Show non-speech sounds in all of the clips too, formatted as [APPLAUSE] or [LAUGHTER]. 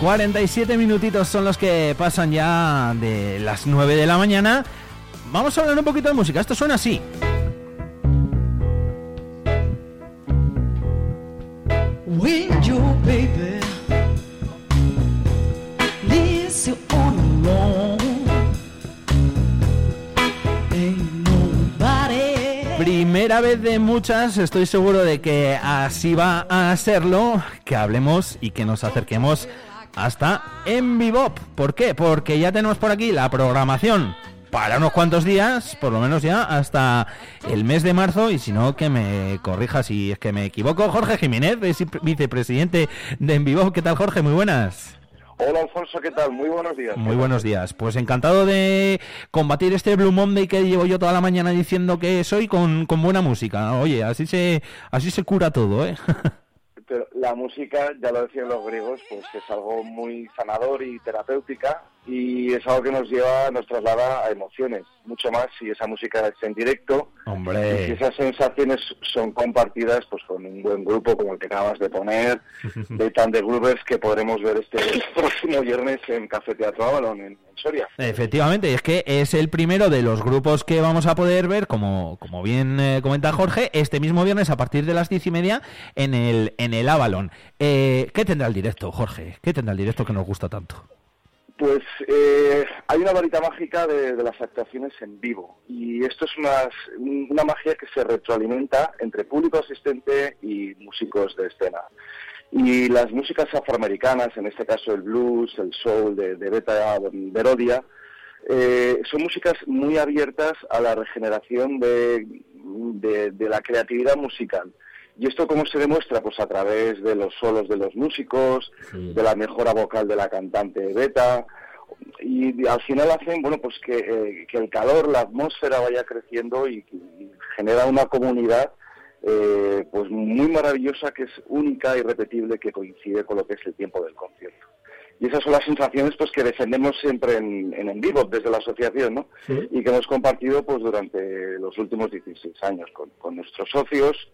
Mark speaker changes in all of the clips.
Speaker 1: 47 minutitos son los que pasan ya de las 9 de la mañana. Vamos a hablar un poquito de música. Esto suena así. Primera vez de muchas, estoy seguro de que así va a serlo, que hablemos y que nos acerquemos hasta en Bebop. ¿Por qué? Porque ya tenemos por aquí la programación para unos cuantos días, por lo menos ya hasta el mes de marzo, y si no, que me corrija si es que me equivoco. Jorge Jiménez, vicepresidente de Envivo. ¿Qué tal, Jorge? Muy buenas.
Speaker 2: Hola Alfonso, ¿qué tal? Muy buenos días.
Speaker 1: Muy buenos días. Pues encantado de combatir este Blue Monday que llevo yo toda la mañana diciendo que soy con, con buena música. Oye, así se, así se cura todo, ¿eh? [LAUGHS]
Speaker 2: Pero la música, ya lo decían los griegos, pues es algo muy sanador y terapéutica y es algo que nos lleva, nos traslada a emociones, mucho más si esa música es en directo.
Speaker 1: Hombre.
Speaker 2: Y si esas sensaciones son compartidas pues con un buen grupo como el que acabas de poner, [LAUGHS] de tan de Groovers que podremos ver este [LAUGHS] próximo viernes en Café Teatro Avalon, en, Soria.
Speaker 1: Efectivamente, es que es el primero de los grupos que vamos a poder ver, como, como bien eh, comenta Jorge, este mismo viernes a partir de las diez y media en el, en el Avalon. Eh, ¿Qué tendrá el directo, Jorge? ¿Qué tendrá el directo que nos gusta tanto?
Speaker 2: Pues eh, hay una varita mágica de, las actuaciones en vivo y esto es una, magia que se retroalimenta entre público asistente y músicos de escena. Y las músicas afroamericanas, en este caso el blues, el soul de, Beta Verodia, eh, son músicas muy abiertas a la regeneración de la creatividad musical. ¿Y esto cómo se demuestra? Pues a través de los solos de los músicos, de la mejora vocal de la cantante Beta, y al final hacen, bueno, pues que, eh, el calor, la atmósfera vaya creciendo y, genera una comunidad eh, pues muy maravillosa que es única y repetible que coincide con lo que es el tiempo del concierto. Y esas son las sensaciones pues que defendemos siempre en, en, vivo desde la asociación, ¿no? Y que hemos compartido pues durante los últimos 16 años con, con nuestros socios,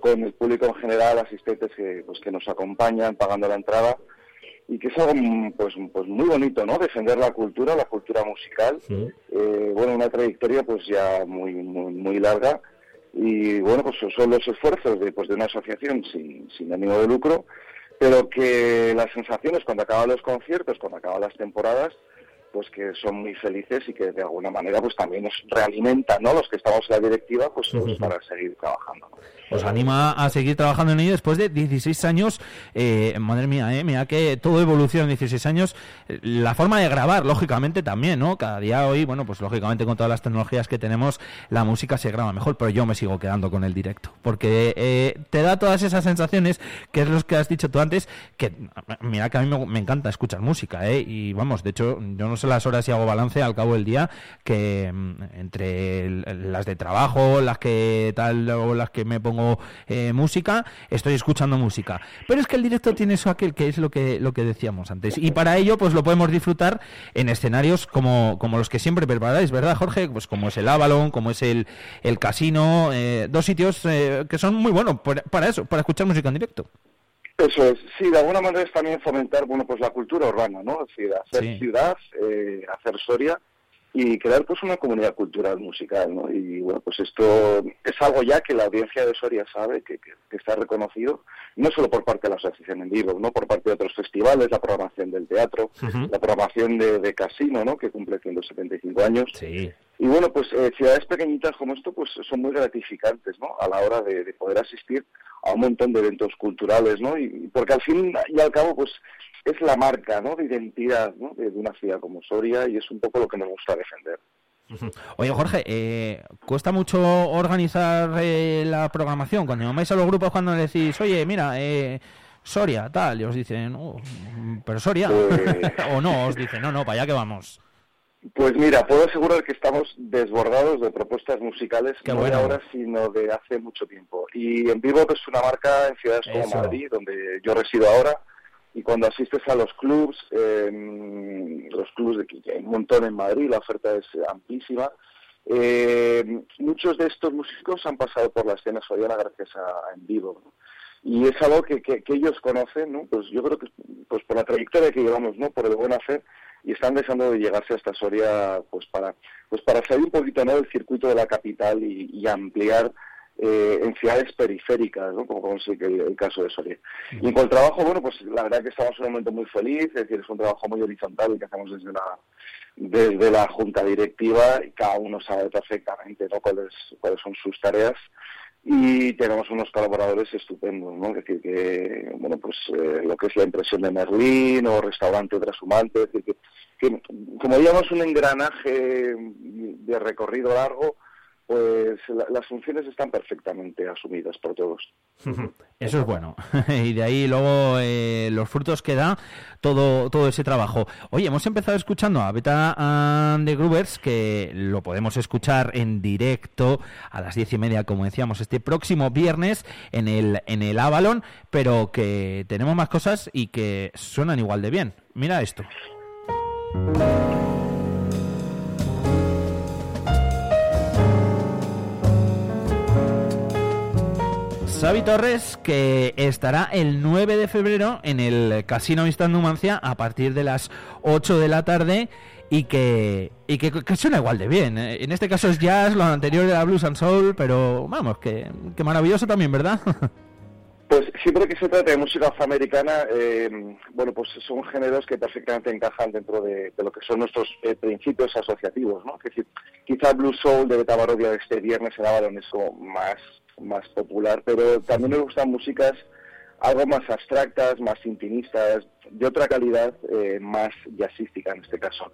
Speaker 2: con el público en general, asistentes que, pues, que nos acompañan pagando la entrada y que es algo pues, pues muy bonito, ¿no? Defender la cultura, la cultura musical. Eh, bueno, una trayectoria pues ya muy, muy, muy larga y bueno, pues son los esfuerzos de, pues, de una asociación sin, sin ánimo de lucro, pero que las sensaciones cuando acaban los conciertos, cuando acaban las temporadas, pues que son muy felices y que de alguna manera pues también nos realimentan, ¿no? Los que estamos en la directiva, pues, pues para seguir trabajando.
Speaker 1: Os anima a seguir trabajando en ello después de 16 años. Eh, madre mía, eh, mira que todo evoluciona en 16 años. La forma de grabar, lógicamente, también, ¿no? Cada día hoy, bueno, pues lógicamente con todas las tecnologías que tenemos, la música se graba mejor, pero yo me sigo quedando con el directo. Porque eh, te da todas esas sensaciones, que es lo que has dicho tú antes, que mira que a mí me, me encanta escuchar música, ¿eh? Y vamos, de hecho, yo no las horas y hago balance al cabo del día, que mm, entre las de trabajo, las que tal, o las que me pongo eh, música, estoy escuchando música. Pero es que el directo tiene eso aquel que es lo que, lo que decíamos antes. Y para ello, pues lo podemos disfrutar en escenarios como, como los que siempre preparáis, ¿verdad, Jorge? Pues como es el Avalon, como es el, el Casino, eh, dos sitios eh, que son muy buenos para eso, para escuchar música en directo.
Speaker 2: Eso es, sí, de alguna manera es también fomentar, bueno, pues la cultura urbana, ¿no? Es decir, hacer ciudad, hacer Soria y crear pues una comunidad cultural musical, ¿no? Y bueno, pues esto es algo ya que la audiencia de Soria sabe, que, está reconocido, no solo por parte de la asociación en vivo, no por parte de otros festivales, la programación del teatro, la programación de, Casino, ¿no? Que cumple 175 años.
Speaker 1: Sí.
Speaker 2: Y bueno, pues eh, ciudades pequeñitas como esto, pues son muy gratificantes, ¿no? A la hora de, de poder asistir a un montón de eventos culturales, ¿no? Y porque al fin y al cabo, pues es la marca ¿no? de identidad ¿no? de, una ciudad como Soria y es un poco lo que nos gusta defender.
Speaker 1: Oye, Jorge, eh, ¿cuesta mucho organizar eh, la programación? Cuando llamáis a los grupos, cuando decís, oye, mira, eh, Soria, tal, y os dicen, oh, pero Soria, [LAUGHS] o no, os dicen, no, no, para allá que vamos.
Speaker 2: Pues mira, puedo asegurar que estamos desbordados de propuestas musicales, no de ahora, sino de hace mucho tiempo. Y en vivo es una marca en ciudades como Madrid, donde yo resido ahora, y cuando asistes a los clubs, eh, los clubs de que hay un montón en Madrid, la oferta es amplísima. Eh, muchos de estos músicos han pasado por la escena soriana gracias a, En Vivo. y es algo que, que, ellos conocen, ¿no? Pues yo creo que pues por la trayectoria que llevamos, ¿no? Por el buen hacer y están deseando de llegarse hasta Soria pues para pues para salir un poquito ¿no? del circuito de la capital y, ampliar eh, en ciudades periféricas, ¿no? como, es el, caso de Soria. Y en cuanto al trabajo, bueno, pues la verdad que estamos en un momento muy feliz, es decir, es un trabajo muy horizontal que hacemos desde la desde la junta directiva y cada uno sabe perfectamente ¿no? cuáles cuáles son sus tareas y tenemos unos colaboradores estupendos, ¿no? Es decir, que, bueno, pues eh, lo que es la impresión de Merlín o restaurante trashumante, es decir, que, como digamos un engranaje de recorrido largo, pues las funciones están perfectamente asumidas por todos. [LAUGHS]
Speaker 1: Eso es bueno. [LAUGHS] y de ahí luego eh, los frutos que da todo, todo ese trabajo. Oye, hemos empezado escuchando a Beta and the que lo podemos escuchar en directo a las diez y media, como decíamos, este próximo viernes en el, en el Avalon, pero que tenemos más cosas y que suenan igual de bien. Mira esto. Xavi Torres, que estará el 9 de febrero en el Casino Instant Numancia a partir de las 8 de la tarde y que, y que, suena igual de bien. ¿eh? En este caso es jazz, lo anterior era blues and soul, pero vamos, que, maravilloso también, ¿verdad? [LAUGHS]
Speaker 2: Pues siempre que se trata de música afroamericana, eh, bueno, pues son géneros que perfectamente encajan dentro de, lo que son nuestros eh, principios asociativos, ¿no? Es decir, quizá Blues Soul de Beta de este viernes en Avalon es como más más popular, pero también me gustan músicas algo más abstractas, más intimistas, de otra calidad, eh, más jazzística en este caso.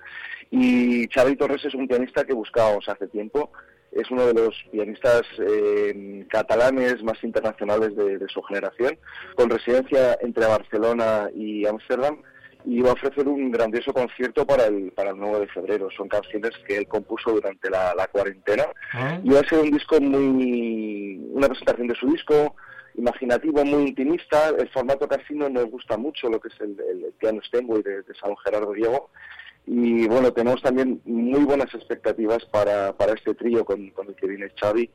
Speaker 2: Y Xavi Torres es un pianista que buscábamos hace tiempo, es uno de los pianistas eh, catalanes más internacionales de, su generación, con residencia entre Barcelona y Ámsterdam, y va a ofrecer un grandioso concierto para el, para el 9 de febrero. Son canciones que él compuso durante la, cuarentena ah. y va a ser un disco muy, una presentación de su disco, imaginativo, muy intimista. El formato casi no nos gusta mucho, lo que es el, el, piano Steinway de, de San Gerardo Diego. Y bueno, tenemos también muy buenas expectativas para, para este trío con, con el que viene Xavi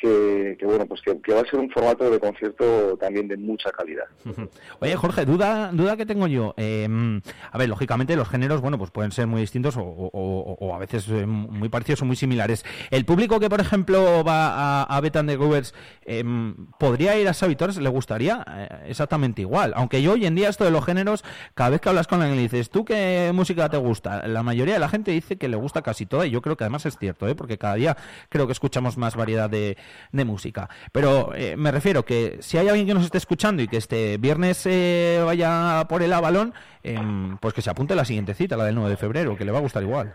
Speaker 2: que, bueno, pues que, va a ser un formato de concierto también de mucha calidad. [LAUGHS]
Speaker 1: Oye, Jorge, duda, duda que tengo yo. Em, a ver, lógicamente los géneros, bueno, pues pueden ser muy distintos o, a veces eh, muy parecidos o muy similares. El público que, por ejemplo, va a, a Betan de Goovers, em, ¿podría ir a Savitores? ¿Le gustaría? Eh, exactamente igual. Aunque yo hoy en día esto de los géneros, cada vez que hablas con alguien y dices, ¿tú qué música te gusta? La mayoría de la gente dice que le gusta casi toda y yo creo que además es cierto, ¿eh? porque cada día creo que escuchamos más variedad de de música. Pero eh, me refiero que si hay alguien que nos esté escuchando y que este viernes eh, vaya por el Avalón, em, pues que se apunte a la siguiente cita, la del 9 de febrero, que le va a gustar igual.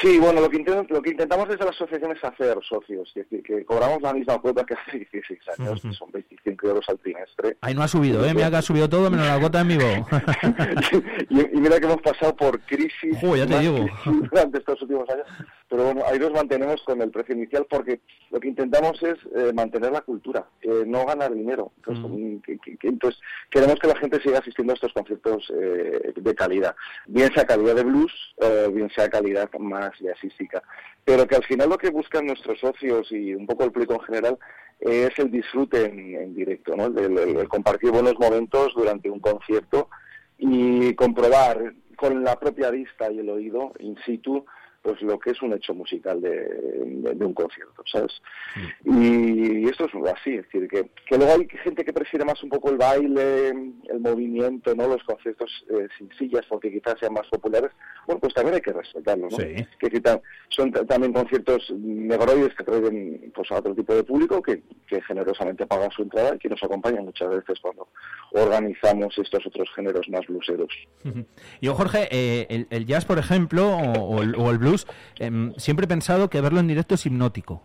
Speaker 2: Sí, bueno, lo que, lo que intentamos desde la asociación es hacer socios, es decir, que cobramos la misma cuota que hace 16 años, que son 25 euros al trimestre.
Speaker 1: Ahí no ha subido, ¿eh? Mira que ha subido todo menos la cuota en vivo. [LAUGHS]
Speaker 2: y, mira que hemos pasado por crisis,
Speaker 1: ya te digo. [LAUGHS]
Speaker 2: durante estos últimos años, pero bueno, ahí nos mantenemos con el precio inicial porque lo que intentamos es eh, mantener la cultura, no ganar dinero. Entonces, entonces, queremos que la gente siga asistiendo a estos conciertos eh, de calidad, bien sea calidad de blues, eh, bien sea calidad más jazzística, pero que al final lo que buscan nuestros socios y un poco el público en general es el disfrute en, directo, ¿no? el, compartir buenos momentos durante un concierto y comprobar con la propia vista y el oído in situ pues lo que es un hecho musical de, un concierto, ¿sabes? Y esto es así, es decir, que, que, luego hay gente que prefiere más un poco el baile, el movimiento, ¿no? Los conciertos eh, sin sillas porque quizás sean más populares, bueno, pues también hay que respetarlo, ¿no? Que son también conciertos negroides que traen pues, a otro tipo de público que, que generosamente pagan su entrada y que nos acompañan muchas veces cuando organizamos estos otros géneros más bluseros.
Speaker 1: Yo, Jorge, eh, el, jazz, por ejemplo, o, o el blues, Em, siempre he pensado que verlo en directo es hipnótico.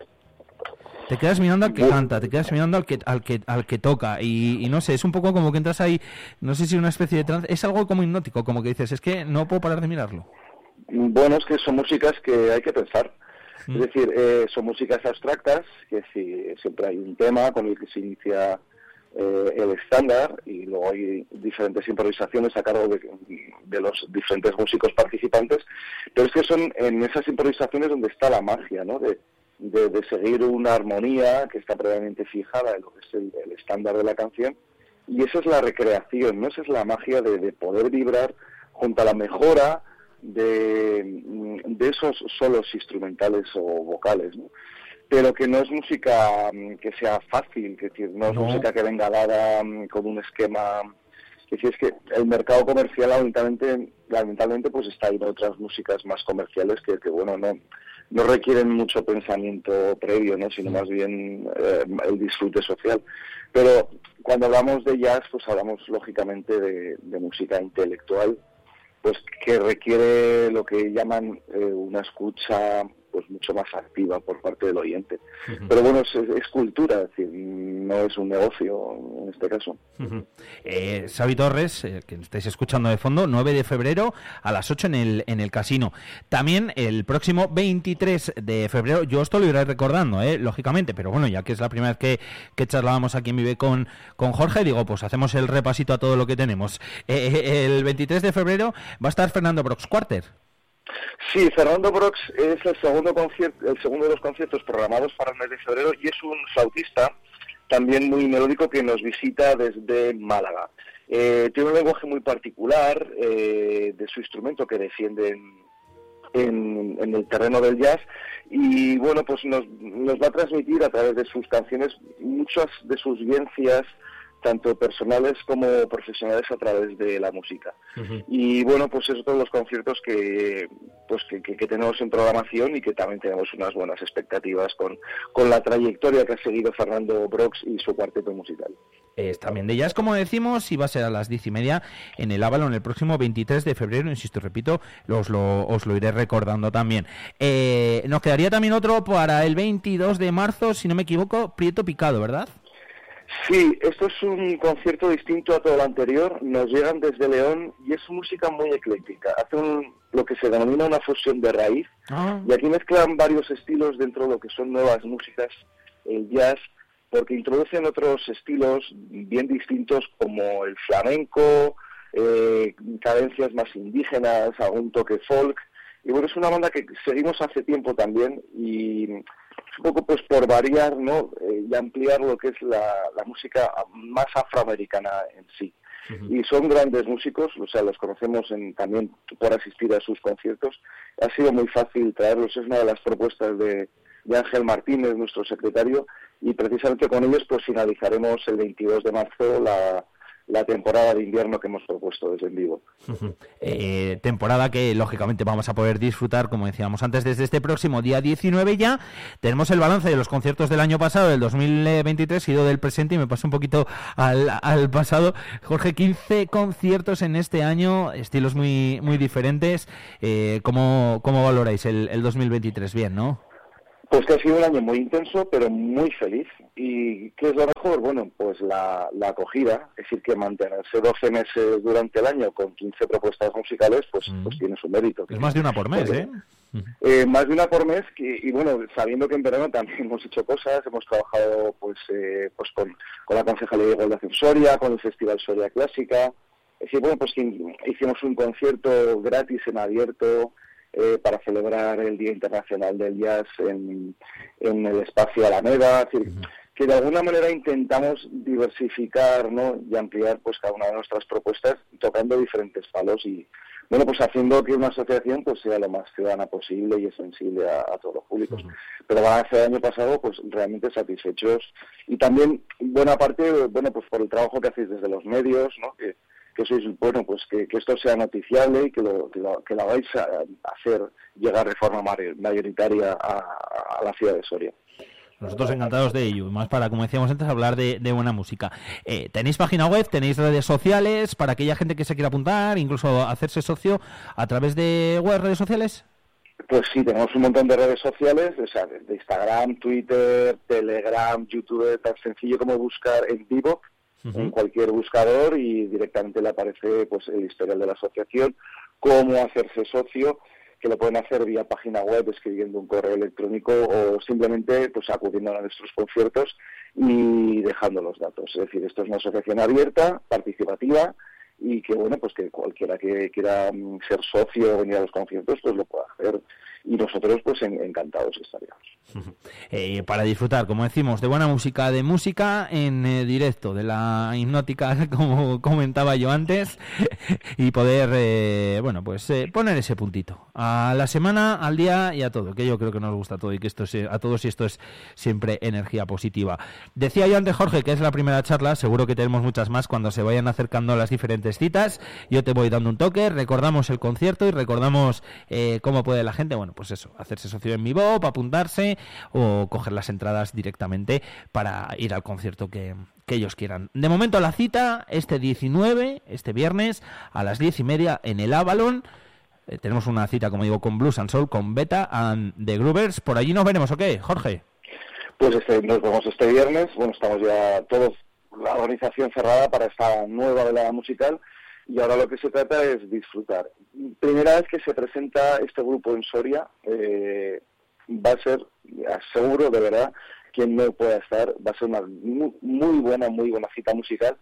Speaker 1: Te quedas mirando al que canta, te quedas mirando al que al que al que toca y, no sé, es un poco como que entras ahí, no sé si una especie de trance, es algo como hipnótico, como que dices, es que no puedo parar de mirarlo.
Speaker 2: Bueno, es que son músicas que hay que pensar. Es mm. decir, eh, son músicas abstractas, que si, siempre hay un tema con el que se inicia eh, el estándar y luego hay diferentes improvisaciones a cargo de, los diferentes músicos participantes, pero es que son en esas improvisaciones donde está la magia, ¿no? De, de, seguir una armonía que está previamente fijada en lo que es el, estándar de la canción Y esa es la recreación, ¿no? Esa es la magia de, poder vibrar junto a la mejora de, de esos solos instrumentales o vocales, ¿no? pero que no es música mm, que sea fácil, que no es música que venga dada mm, con un esquema que si es que el mercado comercial lamentablemente, lamentablemente pues está en otras músicas más comerciales que, que bueno no no requieren mucho pensamiento previo no sino más bien eh, el disfrute social. Pero cuando hablamos de jazz pues hablamos lógicamente de, de música intelectual pues que requiere lo que llaman eh, una escucha pues mucho más activa por parte del oyente. Pero bueno, es, cultura, es decir, no es un negocio en este caso.
Speaker 1: eh, Xavi Torres, eh, que estáis escuchando de fondo, 9 de febrero a las 8 en el, en el casino. También el próximo 23 de febrero, yo esto lo iré recordando, eh, lógicamente, pero bueno, ya que es la primera vez que, que charlábamos aquí en Vive con, con Jorge, digo, pues hacemos el repasito a todo lo que tenemos. Eh, eh, el 23 de febrero va a estar Fernando Brox Quarter.
Speaker 2: Sí, Fernando Brox es el segundo, el segundo de los conciertos programados para el mes de febrero y es un flautista también muy melódico que nos visita desde Málaga. Eh, tiene un lenguaje muy particular eh, de su instrumento que defiende en, en, el terreno del jazz y bueno, pues nos, nos va a transmitir a través de sus canciones muchas de sus vivencias tanto personales como profesionales a través de la música. Y bueno, pues esos son los conciertos que, pues que, tenemos en programación y que también tenemos unas buenas expectativas con, con la trayectoria que ha seguido Fernando Brox y su cuarteto musical.
Speaker 1: También de ellas, como decimos, y va a ser a las diez y media en el Avalon el próximo 23 de febrero, insisto, repito, os lo, os lo iré recordando también. Eh, nos quedaría también otro para el 22 de marzo, si no me equivoco, Prieto Picado, ¿verdad?
Speaker 2: Sí, esto es un concierto distinto a todo lo anterior. Nos llegan desde León y es música muy ecléctica. Hacen lo que se denomina una fusión de raíz. Ah. Y aquí mezclan varios estilos dentro de lo que son nuevas músicas, el jazz, porque introducen otros estilos bien distintos como el flamenco, eh, cadencias más indígenas, algún toque folk. Y bueno, es una banda que seguimos hace tiempo también y un poco pues por variar ¿no? Eh, y ampliar lo que es la, música más afroamericana en sí. Y son grandes músicos, o sea, los conocemos en, también por asistir a sus conciertos. Ha sido muy fácil traerlos, es una de las propuestas de, de Ángel Martínez, nuestro secretario, y precisamente con ellos pues finalizaremos el 22 de marzo la, la temporada de invierno que hemos propuesto desde en vivo.
Speaker 1: Eh, temporada que lógicamente vamos a poder disfrutar, como decíamos antes, desde este próximo día 19 ya. Tenemos el balance de los conciertos del año pasado, del 2023, ido del presente y me paso un poquito al, pasado. Jorge, 15 conciertos en este año, estilos muy, muy diferentes. Eh, ¿cómo, ¿Cómo valoráis el, el 2023? Bien, ¿no?
Speaker 2: Pues que ha sido un año muy intenso, pero muy feliz. ¿Y qué es lo mejor? Bueno, pues la, acogida, es decir, que mantenerse 12 meses durante el año con 15 propuestas musicales, pues, pues tiene su mérito.
Speaker 1: Es más de una por mes, ¿eh?
Speaker 2: eh más de una por mes y bueno, sabiendo que en verano también [LAUGHS] hemos hecho cosas, hemos trabajado pues, eh, pues con, con la Concejalía de Igualdad en Soria, con el Festival Soria Clásica. Es decir, bueno, pues hicimos un concierto gratis en abierto eh, para celebrar el Día Internacional del Jazz en, el espacio Alameda. que de alguna manera intentamos diversificar ¿no? y ampliar pues cada una de nuestras propuestas tocando diferentes palos y bueno pues haciendo que una asociación pues sea lo más ciudadana posible y sensible a, todos los públicos pero van a el año pasado pues realmente satisfechos y también buena parte bueno pues por el trabajo que hacéis desde los medios ¿no? que, que sois, bueno, pues que, esto sea noticiable y que lo, que lo, que vais a hacer llegar de forma mayoritaria a, la ciudad de Soria.
Speaker 1: Nosotros encantados de ello, más para, como decíamos antes, hablar de, buena música. Eh, ¿Tenéis página web? ¿Tenéis redes sociales para aquella gente que se quiera apuntar, incluso hacerse socio a través de web, redes sociales?
Speaker 2: Pues sí, tenemos un montón de redes sociales, o sea, de Instagram, Twitter, Telegram, YouTube, tan sencillo como buscar en vivo en cualquier buscador y directamente le aparece pues el historial de la asociación, cómo hacerse socio, que lo pueden hacer vía página web escribiendo un correo electrónico o simplemente pues acudiendo a nuestros conciertos y dejando los datos. Es decir, esto es una asociación abierta, participativa y que bueno, pues que cualquiera que quiera mm, ser socio o venir a los conciertos, pues lo pueda hacer y nosotros pues encantados estaríamos. [LAUGHS]
Speaker 1: Eh, para disfrutar, como decimos, de buena música, de música en eh, directo, de la hipnótica, [LAUGHS] como comentaba yo antes, [LAUGHS] y poder, eh, bueno, pues poner ese puntito a la semana, al día y a todo, que yo creo que nos gusta todo y que esto es, a todos y esto es siempre energía positiva. Decía yo antes, Jorge, que es la primera charla, seguro que tenemos muchas más cuando se vayan acercando las diferentes citas. Yo te voy dando un toque, recordamos el concierto y recordamos cómo puede la gente, bueno, pues eso, hacerse socio en mi Bob, apuntarse o coger las entradas directamente para ir al concierto que, ellos quieran. De momento la cita, este 19, este viernes, a las 10 y media en el Avalon. Eh, tenemos una cita, como digo, con Blues and Soul, con Beta and The Groovers. Por allí nos veremos, ¿ok, Jorge?
Speaker 2: Pues este, nos vemos este viernes. Bueno, estamos ya todos, la organización cerrada para esta nueva velada musical y ahora lo que se trata es disfrutar. Primera vez que se presenta este grupo en Soria, eh, va a ser, aseguro de verdad, quien no pueda estar, va a ser una muy, buena, muy buena cita musical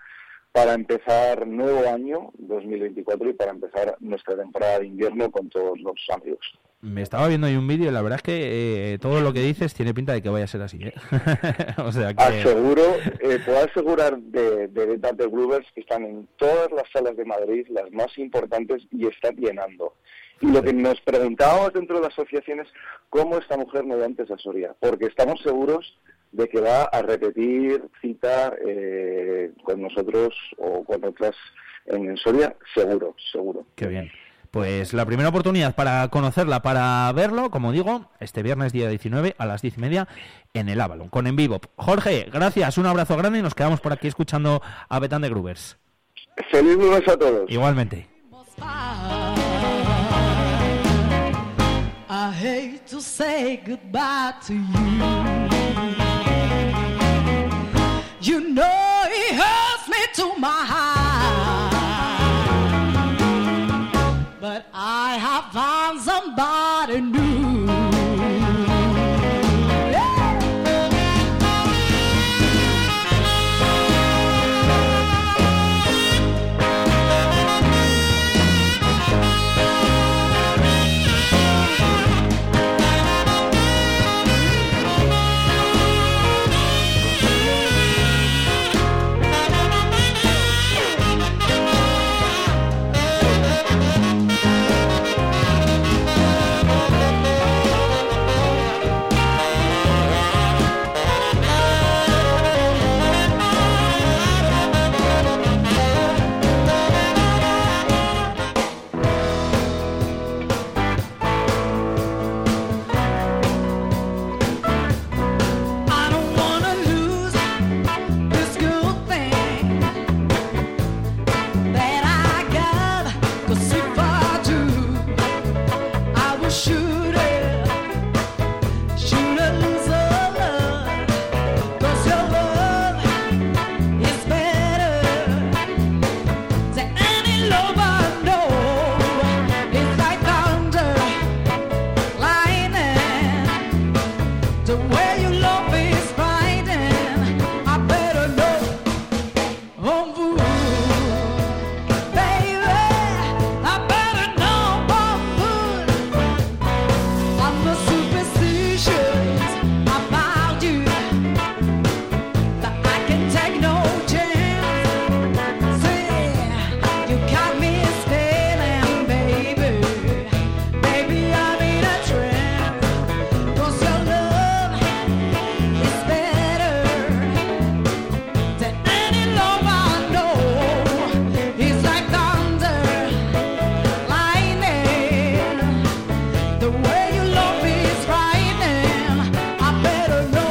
Speaker 2: para empezar nuevo año 2024 y para empezar nuestra temporada de invierno con todos los amigos.
Speaker 1: Me estaba viendo ahí un vídeo y la verdad es que eh, todo lo que dices tiene pinta de que vaya a ser así. ¿eh? [LAUGHS]
Speaker 2: o sea que... Aseguro, eh, puedo asegurar de, de de Groovers que están en todas las salas de Madrid, las más importantes, y están llenando. Y lo que nos preguntábamos dentro de la asociación es cómo esta mujer no antes a Soria, porque estamos seguros de que va a repetir cita eh, con nosotros o con otras en Soria, seguro, seguro.
Speaker 1: Qué bien. Pues la primera oportunidad para conocerla, para verlo, como digo, este viernes día 19 a las 10 y media en el Avalon, con En Vivo. Jorge, gracias, un abrazo grande y nos quedamos por aquí escuchando a Betán de Grubers.
Speaker 2: Feliz lunes a todos.
Speaker 1: Igualmente. I You know he hurts me to my heart.